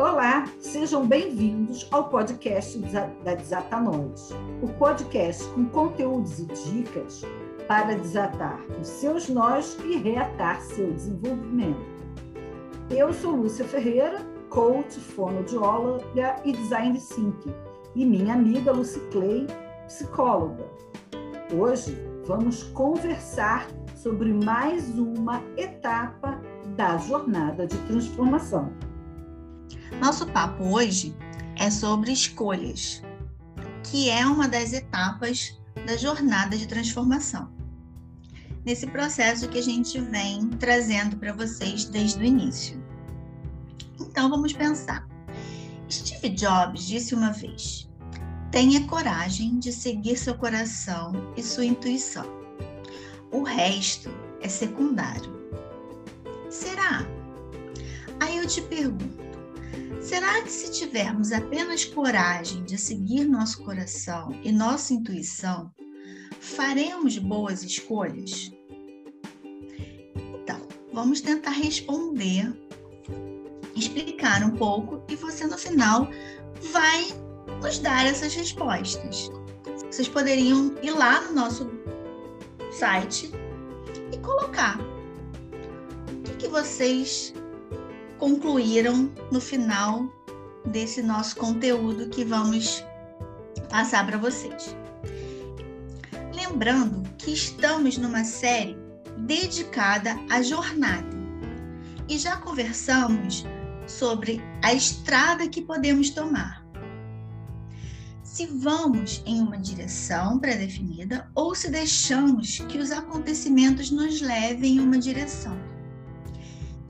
Olá, sejam bem-vindos ao podcast da Desata Nós, o podcast com conteúdos e dicas para desatar os seus nós e reatar seu desenvolvimento. Eu sou Lúcia Ferreira, coach, fonoaudióloga e design thinking, e minha amiga Lucy Clay, psicóloga. Hoje vamos conversar sobre mais uma etapa da jornada de transformação. Nosso papo hoje é sobre escolhas, que é uma das etapas da jornada de transformação. Nesse processo que a gente vem trazendo para vocês desde o início. Então vamos pensar. Steve Jobs disse uma vez: tenha coragem de seguir seu coração e sua intuição. O resto é secundário. Será? Aí eu te pergunto: Será que se tivermos apenas coragem de seguir nosso coração e nossa intuição, faremos boas escolhas? Então, vamos tentar responder, explicar um pouco e você no final vai nos dar essas respostas. Vocês poderiam ir lá no nosso site e colocar o que, que vocês concluíram no final desse nosso conteúdo que vamos passar para vocês. Lembrando que estamos numa série dedicada à jornada e já conversamos sobre a estrada que podemos tomar. Se vamos em uma direção pré-definida ou se deixamos que os acontecimentos nos levem em uma direção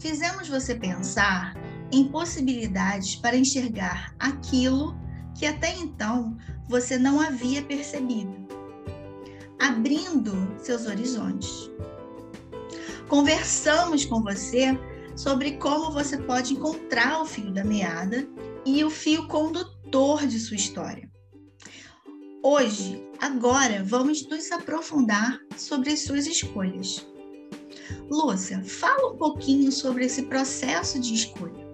fizemos você pensar em possibilidades para enxergar aquilo que até então você não havia percebido, abrindo seus horizontes. Conversamos com você sobre como você pode encontrar o fio da meada e o fio condutor de sua história. Hoje, agora, vamos nos aprofundar sobre as suas escolhas. Lúcia, fala um pouquinho sobre esse processo de escolha.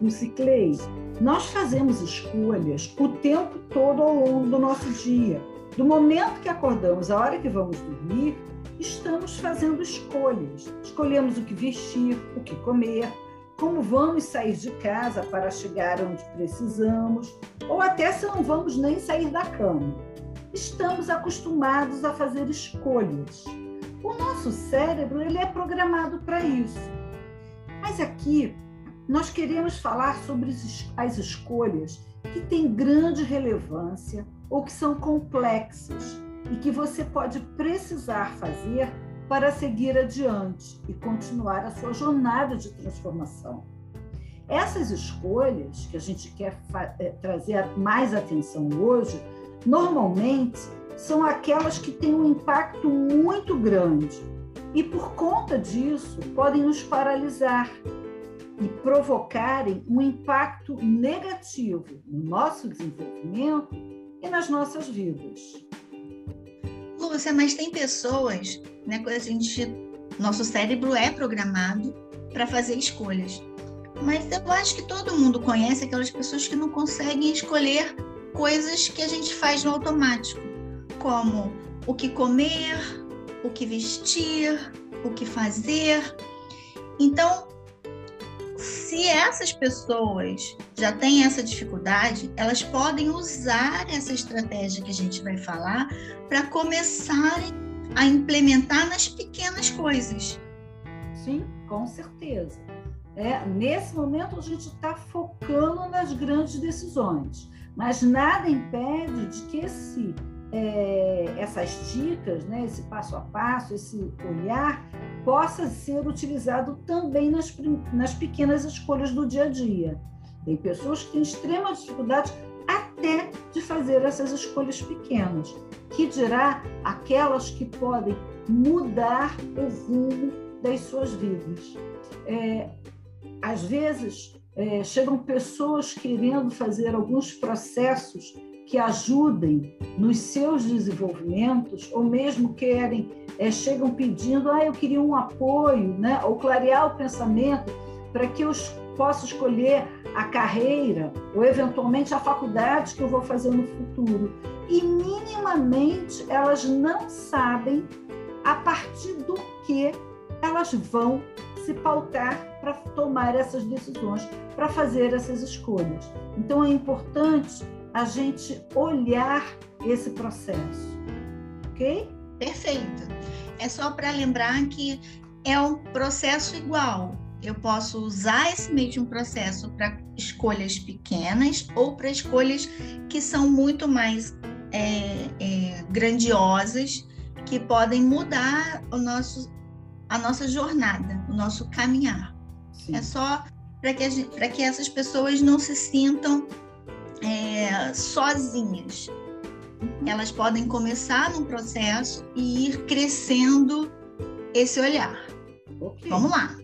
Lucy Clay, nós fazemos escolhas o tempo todo ao longo do nosso dia. Do momento que acordamos à hora que vamos dormir, estamos fazendo escolhas. Escolhemos o que vestir, o que comer, como vamos sair de casa para chegar onde precisamos, ou até se não vamos nem sair da cama. Estamos acostumados a fazer escolhas. O nosso cérebro ele é programado para isso. Mas aqui nós queremos falar sobre as escolhas que têm grande relevância ou que são complexas e que você pode precisar fazer para seguir adiante e continuar a sua jornada de transformação. Essas escolhas que a gente quer eh, trazer mais atenção hoje, normalmente são aquelas que têm um impacto muito grande e, por conta disso, podem nos paralisar e provocarem um impacto negativo no nosso desenvolvimento e nas nossas vidas. Lúcia, mas tem pessoas, né, quando a gente, nosso cérebro é programado para fazer escolhas. Mas eu acho que todo mundo conhece aquelas pessoas que não conseguem escolher coisas que a gente faz no automático como o que comer, o que vestir, o que fazer. Então, se essas pessoas já têm essa dificuldade, elas podem usar essa estratégia que a gente vai falar para começarem a implementar nas pequenas coisas. Sim, com certeza. É, nesse momento a gente está focando nas grandes decisões, mas nada impede de que esse é, essas dicas, né, esse passo a passo, esse olhar, possa ser utilizado também nas, nas pequenas escolhas do dia a dia. Tem pessoas que têm extrema dificuldade até de fazer essas escolhas pequenas, que dirá aquelas que podem mudar o rumo das suas vidas. É, às vezes, é, chegam pessoas querendo fazer alguns processos que ajudem nos seus desenvolvimentos, ou mesmo querem, é, chegam pedindo, ah, eu queria um apoio, né? ou clarear o pensamento para que eu posso escolher a carreira ou eventualmente a faculdade que eu vou fazer no futuro. E minimamente elas não sabem a partir do que elas vão se pautar para tomar essas decisões, para fazer essas escolhas. Então é importante a gente olhar esse processo, ok? Perfeito. É só para lembrar que é um processo igual. Eu posso usar esse mesmo processo para escolhas pequenas ou para escolhas que são muito mais é, é, grandiosas, que podem mudar o nosso, a nossa jornada, o nosso caminhar. Sim. É só para que, que essas pessoas não se sintam é, sozinhas. Uhum. Elas podem começar num processo e ir crescendo esse olhar. Okay. Vamos lá.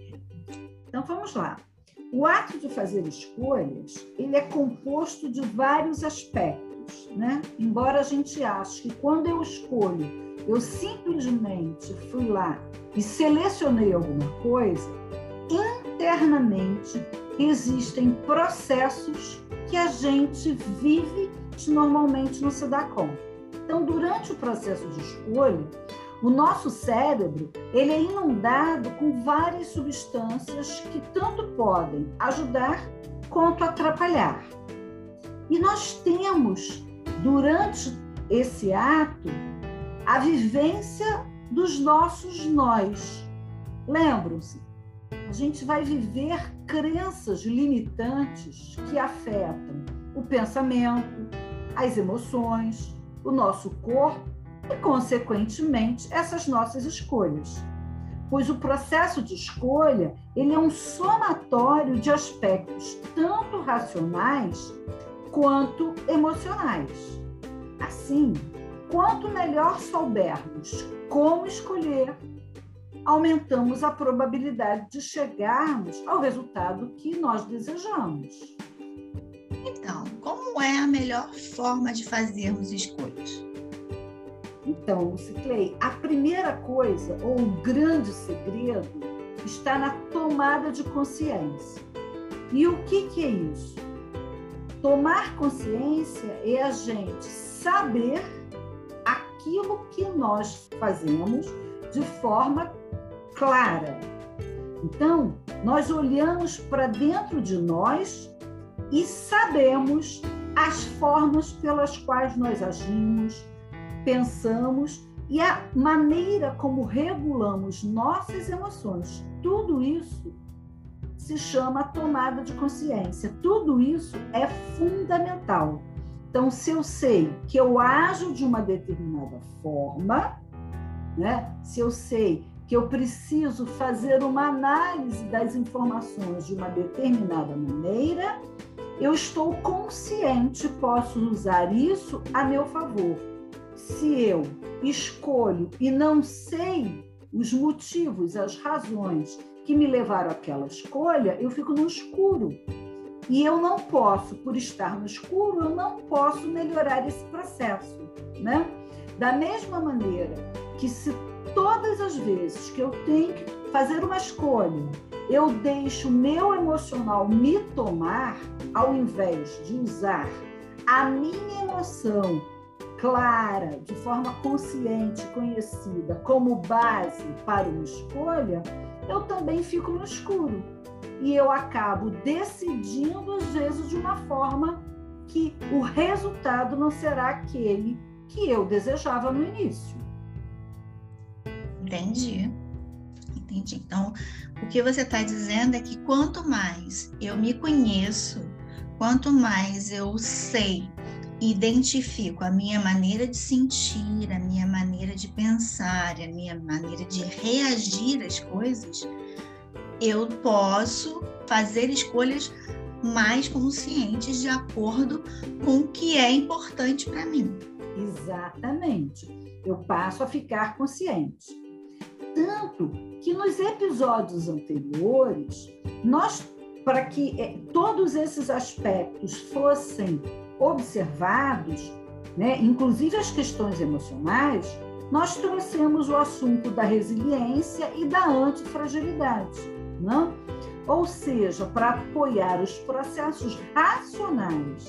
Então vamos lá. O ato de fazer escolhas, ele é composto de vários aspectos, né? Embora a gente ache que quando eu escolho, eu simplesmente fui lá e selecionei alguma coisa, internamente existem processos que a gente vive e normalmente não se dá conta. Então, durante o processo de escolha, o nosso cérebro ele é inundado com várias substâncias que tanto podem ajudar quanto atrapalhar. E nós temos, durante esse ato, a vivência dos nossos nós. Lembram-se, a gente vai viver crenças limitantes que afetam o pensamento, as emoções, o nosso corpo e, consequentemente, essas nossas escolhas. Pois o processo de escolha ele é um somatório de aspectos tanto racionais quanto emocionais. Assim, quanto melhor soubermos como escolher, aumentamos a probabilidade de chegarmos ao resultado que nós desejamos. Então, como é a melhor forma de fazermos escolhas? Então, Ciclei, a primeira coisa, ou o grande segredo, está na tomada de consciência. E o que, que é isso? Tomar consciência é a gente saber aquilo que nós fazemos de forma clara. Então, nós olhamos para dentro de nós e sabemos as formas pelas quais nós agimos, pensamos e a maneira como regulamos nossas emoções. Tudo isso se chama tomada de consciência. Tudo isso é fundamental. Então, se eu sei que eu ajo de uma determinada forma, né? se eu sei que eu preciso fazer uma análise das informações de uma determinada maneira, eu estou consciente, posso usar isso a meu favor. Se eu escolho e não sei os motivos, as razões que me levaram àquela escolha, eu fico no escuro. E eu não posso, por estar no escuro, eu não posso melhorar esse processo, né? Da mesma maneira que se todas as vezes que eu tenho que fazer uma escolha, eu deixo o meu emocional me tomar, ao invés de usar a minha emoção clara, de forma consciente, conhecida, como base para uma escolha, eu também fico no escuro. E eu acabo decidindo, às vezes, de uma forma que o resultado não será aquele que eu desejava no início. Entendi. Entendi. Então, o que você está dizendo é que quanto mais eu me conheço, quanto mais eu sei, identifico a minha maneira de sentir, a minha maneira de pensar, a minha maneira de reagir às coisas, eu posso fazer escolhas mais conscientes de acordo com o que é importante para mim. Exatamente. Eu passo a ficar consciente. Tanto que nos episódios anteriores, nós, para que eh, todos esses aspectos fossem observados, né, inclusive as questões emocionais, nós trouxemos o assunto da resiliência e da antifragilidade. Né? Ou seja, para apoiar os processos racionais.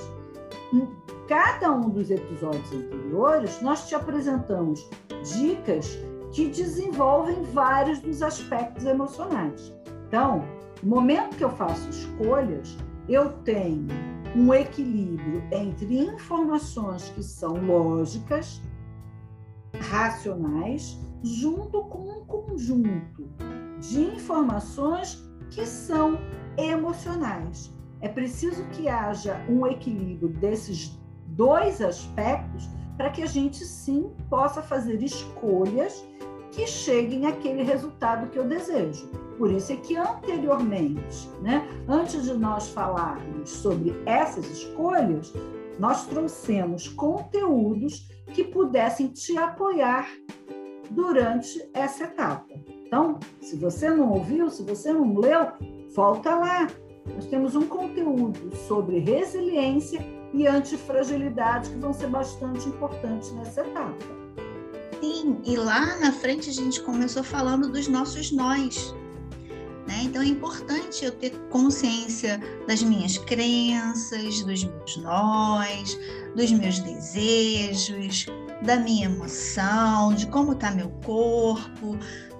Em cada um dos episódios anteriores, nós te apresentamos dicas que desenvolvem vários dos aspectos emocionais. Então, no momento que eu faço escolhas, eu tenho um equilíbrio entre informações que são lógicas, racionais, junto com um conjunto de informações que são emocionais. É preciso que haja um equilíbrio desses dois aspectos para que a gente sim possa fazer escolhas que cheguem àquele resultado que eu desejo. Por isso é que anteriormente, né, antes de nós falarmos sobre essas escolhas, nós trouxemos conteúdos que pudessem te apoiar durante essa etapa. Então, se você não ouviu, se você não leu, volta lá. Nós temos um conteúdo sobre resiliência e antifragilidade que vão ser bastante importantes nessa etapa. Sim, e lá na frente a gente começou falando dos nossos nós. Né? Então é importante eu ter consciência das minhas crenças, dos meus nós, dos meus desejos, da minha emoção, de como está meu corpo.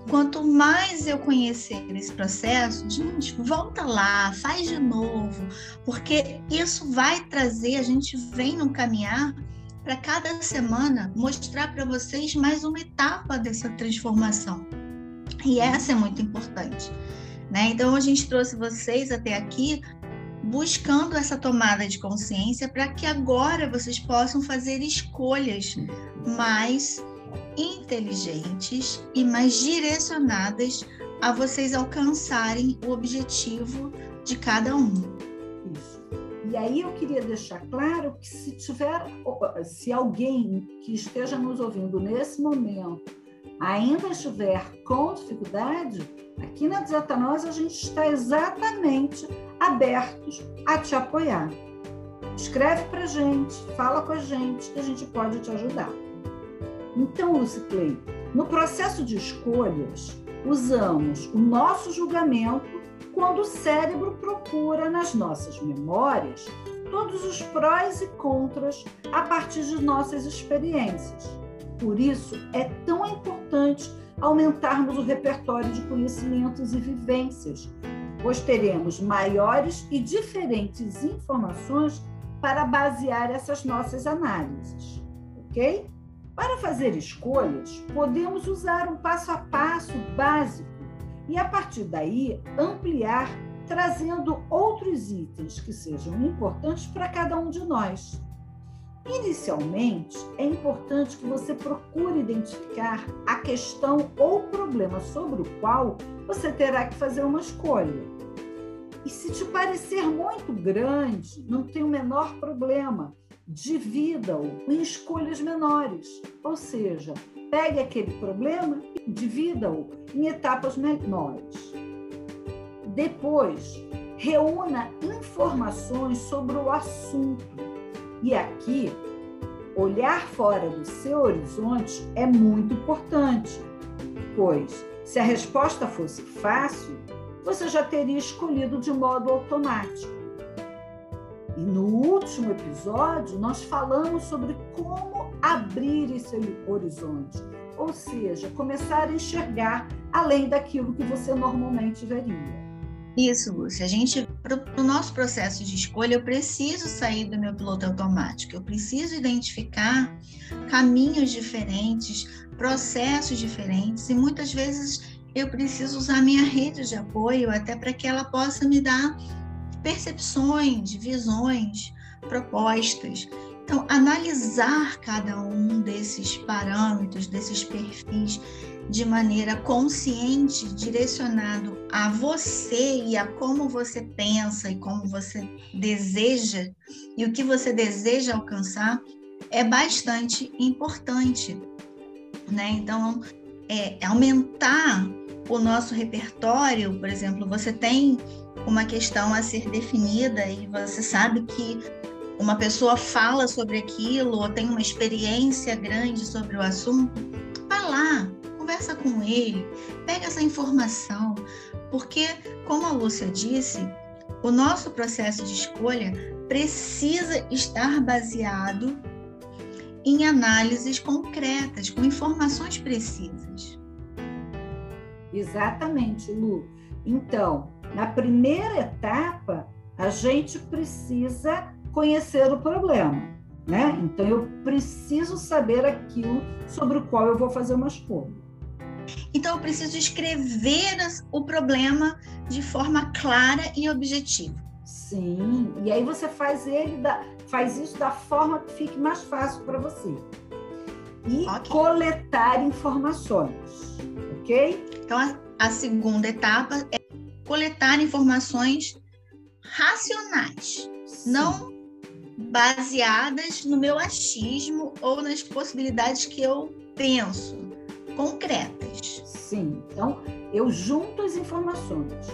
Quanto mais eu conhecer esse processo, gente, volta lá, faz de novo, porque isso vai trazer, a gente vem no caminhar para cada semana mostrar para vocês mais uma etapa dessa transformação. E essa é muito importante. Né? Então, a gente trouxe vocês até aqui buscando essa tomada de consciência para que agora vocês possam fazer escolhas mais inteligentes e mais direcionadas a vocês alcançarem o objetivo de cada um. Isso. E aí eu queria deixar claro que se tiver, se alguém que esteja nos ouvindo nesse momento ainda estiver com dificuldade, aqui na Desatanose a gente está exatamente abertos a te apoiar. Escreve para gente, fala com a gente, que a gente pode te ajudar. Então, Luciclei, no processo de escolhas, usamos o nosso julgamento quando o cérebro procura nas nossas memórias todos os prós e contras a partir de nossas experiências. Por isso, é tão importante aumentarmos o repertório de conhecimentos e vivências, pois teremos maiores e diferentes informações para basear essas nossas análises, ok? Para fazer escolhas, podemos usar um passo a passo básico e, a partir daí, ampliar, trazendo outros itens que sejam importantes para cada um de nós. Inicialmente, é importante que você procure identificar a questão ou problema sobre o qual você terá que fazer uma escolha. E se te parecer muito grande, não tem o menor problema, divida-o em escolhas menores. Ou seja, pegue aquele problema e divida-o em etapas menores. Depois, reúna informações sobre o assunto e aqui, olhar fora do seu horizonte é muito importante, pois se a resposta fosse fácil, você já teria escolhido de modo automático. E no último episódio, nós falamos sobre como abrir esse horizonte, ou seja, começar a enxergar além daquilo que você normalmente veria. Isso, Lúcia. A gente, para o nosso processo de escolha, eu preciso sair do meu piloto automático. Eu preciso identificar caminhos diferentes, processos diferentes, e muitas vezes eu preciso usar minha rede de apoio até para que ela possa me dar percepções, visões, propostas. Então, analisar cada um desses parâmetros, desses perfis, de maneira consciente, direcionado a você e a como você pensa e como você deseja e o que você deseja alcançar, é bastante importante, né? Então, é, aumentar o nosso repertório, por exemplo, você tem uma questão a ser definida e você sabe que uma pessoa fala sobre aquilo ou tem uma experiência grande sobre o assunto, vá lá, conversa com ele, pega essa informação, porque, como a Lúcia disse, o nosso processo de escolha precisa estar baseado em análises concretas, com informações precisas. Exatamente, Lu. Então, na primeira etapa, a gente precisa conhecer o problema, né? Então, eu preciso saber aquilo sobre o qual eu vou fazer uma escolha. Então, eu preciso escrever o problema de forma clara e objetiva. Sim, e aí você faz ele da, faz isso da forma que fique mais fácil para você. E okay. coletar informações, ok? Então, a, a segunda etapa é coletar informações racionais, Sim. não baseadas no meu achismo ou nas possibilidades que eu penso, concretas. Sim, então eu junto as informações.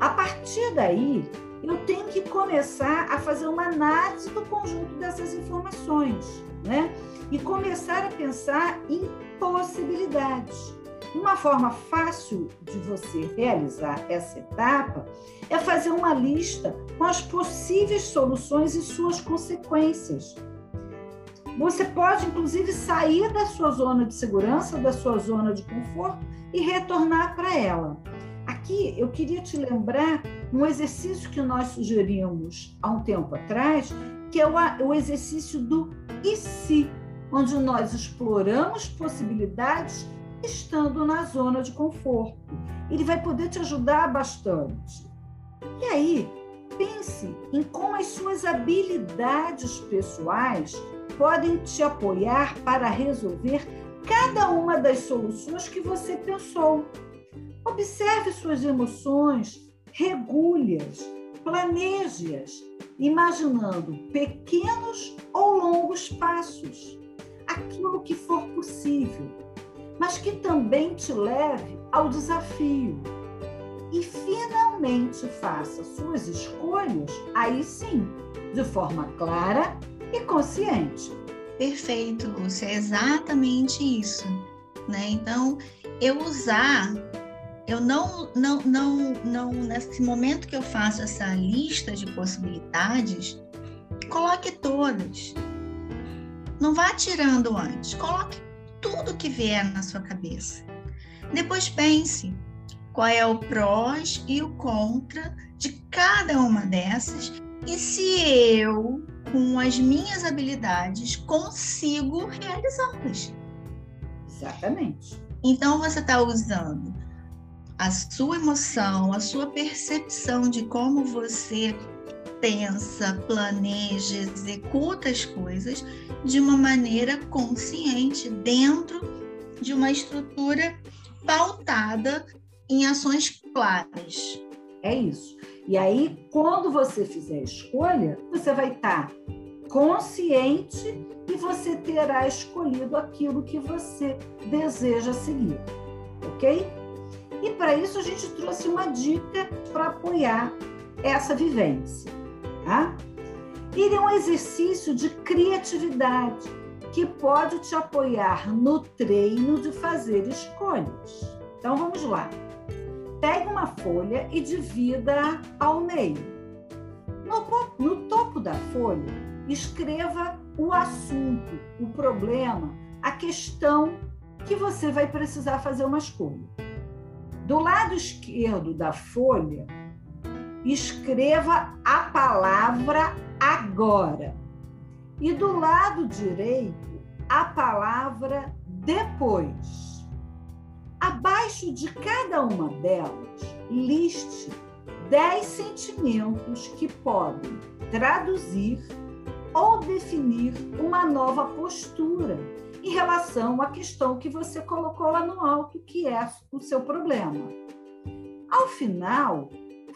A partir daí, eu tenho que começar a fazer uma análise do conjunto dessas informações, né? E começar a pensar em possibilidades. Uma forma fácil de você realizar essa etapa é fazer uma lista com as possíveis soluções e suas consequências. Você pode, inclusive, sair da sua zona de segurança, da sua zona de conforto e retornar para ela. Aqui eu queria te lembrar um exercício que nós sugerimos há um tempo atrás, que é o, exercício do e se, onde nós exploramos possibilidades estando na zona de conforto. Ele vai poder te ajudar bastante. E aí, pense em como as suas habilidades pessoais podem te apoiar para resolver cada uma das soluções que você pensou. Observe suas emoções, regule-as, planeje-as, imaginando pequenos ou longos passos, aquilo que for possível, mas que também te leve ao desafio. E finalmente faça suas escolhas, aí sim, de forma clara e consciente. Perfeito, Lúcia, é exatamente isso. Né? Então, eu usar eu não, não, não, não, nesse momento que eu faço essa lista de possibilidades, coloque todas. Não vá tirando antes, coloque tudo que vier na sua cabeça. Depois pense qual é o prós e o contra de cada uma dessas e se eu, com as minhas habilidades, consigo realizá-las. Exatamente. Então você está usando a sua emoção, a sua percepção de como você pensa, planeja, executa as coisas de uma maneira consciente, dentro de uma estrutura pautada em ações claras. É isso. E aí, quando você fizer a escolha, você vai estar consciente e você terá escolhido aquilo que você deseja seguir. Ok? E para isso a gente trouxe uma dica para apoiar essa vivência. Tá? Ele é um exercício de criatividade que pode te apoiar no treino de fazer escolhas. Então vamos lá. Pegue uma folha e divida ao meio. No, no topo da folha, escreva o assunto, o problema, a questão que você vai precisar fazer uma escolha. Do lado esquerdo da folha, escreva a palavra agora. E do lado direito, a palavra depois. Abaixo de cada uma delas, liste 10 sentimentos que podem traduzir ou definir uma nova postura em relação à questão que você colocou lá no alto, que é o seu problema. Ao final,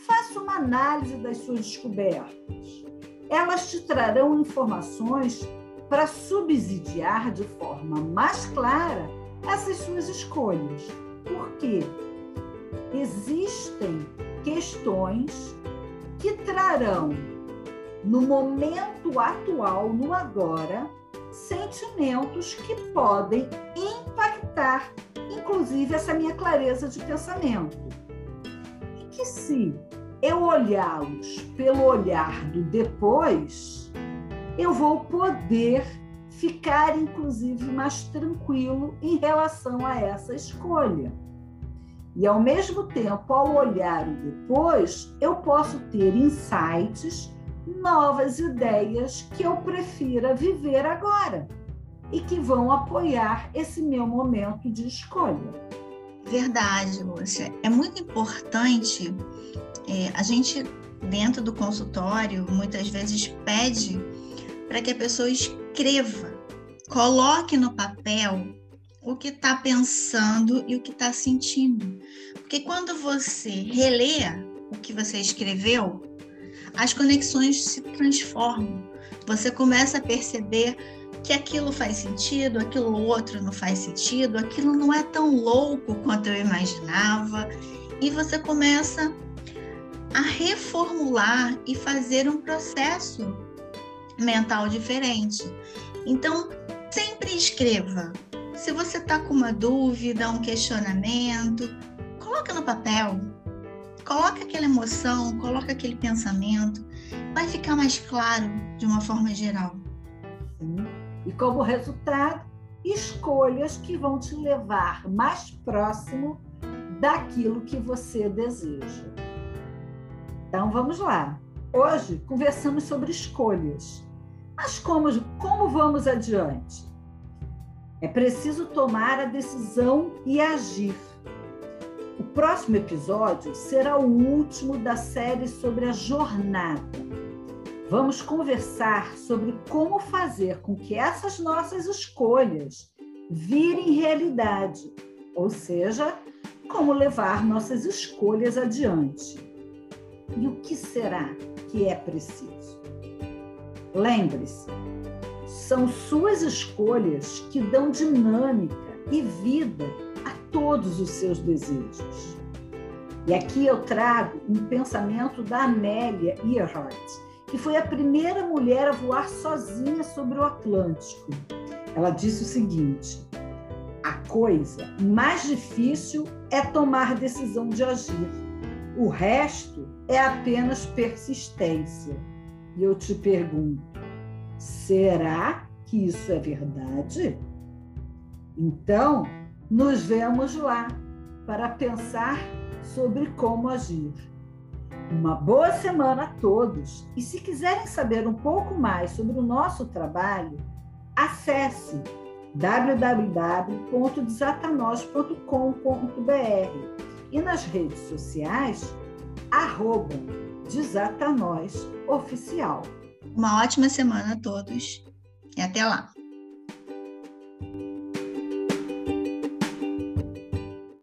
faça uma análise das suas descobertas. Elas te trarão informações para subsidiar de forma mais clara essas suas escolhas. Porque existem questões que trarão no momento atual, no agora, sentimentos que podem impactar, inclusive essa minha clareza de pensamento. Que se eu olhá-los pelo olhar do depois, eu vou poder ficar, inclusive, mais tranquilo em relação a essa escolha. E, ao mesmo tempo, ao olhar o depois, eu posso ter insights, novas ideias que eu prefira viver agora e que vão apoiar esse meu momento de escolha. Verdade, Lúcia. É muito importante é, a gente, dentro do consultório, muitas vezes pede para que a pessoa escreva, coloque no papel o que está pensando e o que está sentindo. Porque quando você relê o que você escreveu, as conexões se transformam. Você começa a perceber que aquilo faz sentido, aquilo outro não faz sentido, aquilo não é tão louco quanto eu imaginava, e você começa a reformular e fazer um processo mental diferente. Então, sempre escreva. Se você está com uma dúvida, um questionamento, coloca no papel. Coloca aquela emoção, coloca aquele pensamento. Vai ficar mais claro de uma forma geral. E como resultado, escolhas que vão te levar mais próximo daquilo que você deseja. Então vamos lá. Hoje conversamos sobre escolhas. Mas como, como vamos adiante? É preciso tomar a decisão e agir. O próximo episódio será o último da série sobre a jornada Vamos conversar sobre como fazer com que essas nossas escolhas virem realidade, ou seja, como levar nossas escolhas adiante. E o que será que é preciso? Lembre-se, são suas escolhas que dão dinâmica e vida a todos os seus desejos. E aqui eu trago um pensamento da Amélia Earhart, que foi a primeira mulher a voar sozinha sobre o Atlântico. Ela disse o seguinte: a coisa mais difícil é tomar decisão de agir. O resto é apenas persistência. E eu te pergunto: será que isso é verdade? Então, nos vemos lá para pensar sobre como agir. Uma boa semana a todos! E se quiserem saber um pouco mais sobre o nosso trabalho, acesse www.desatanos.com.br e nas redes sociais, arroba Desatanos Oficial. Uma ótima semana a todos e até lá!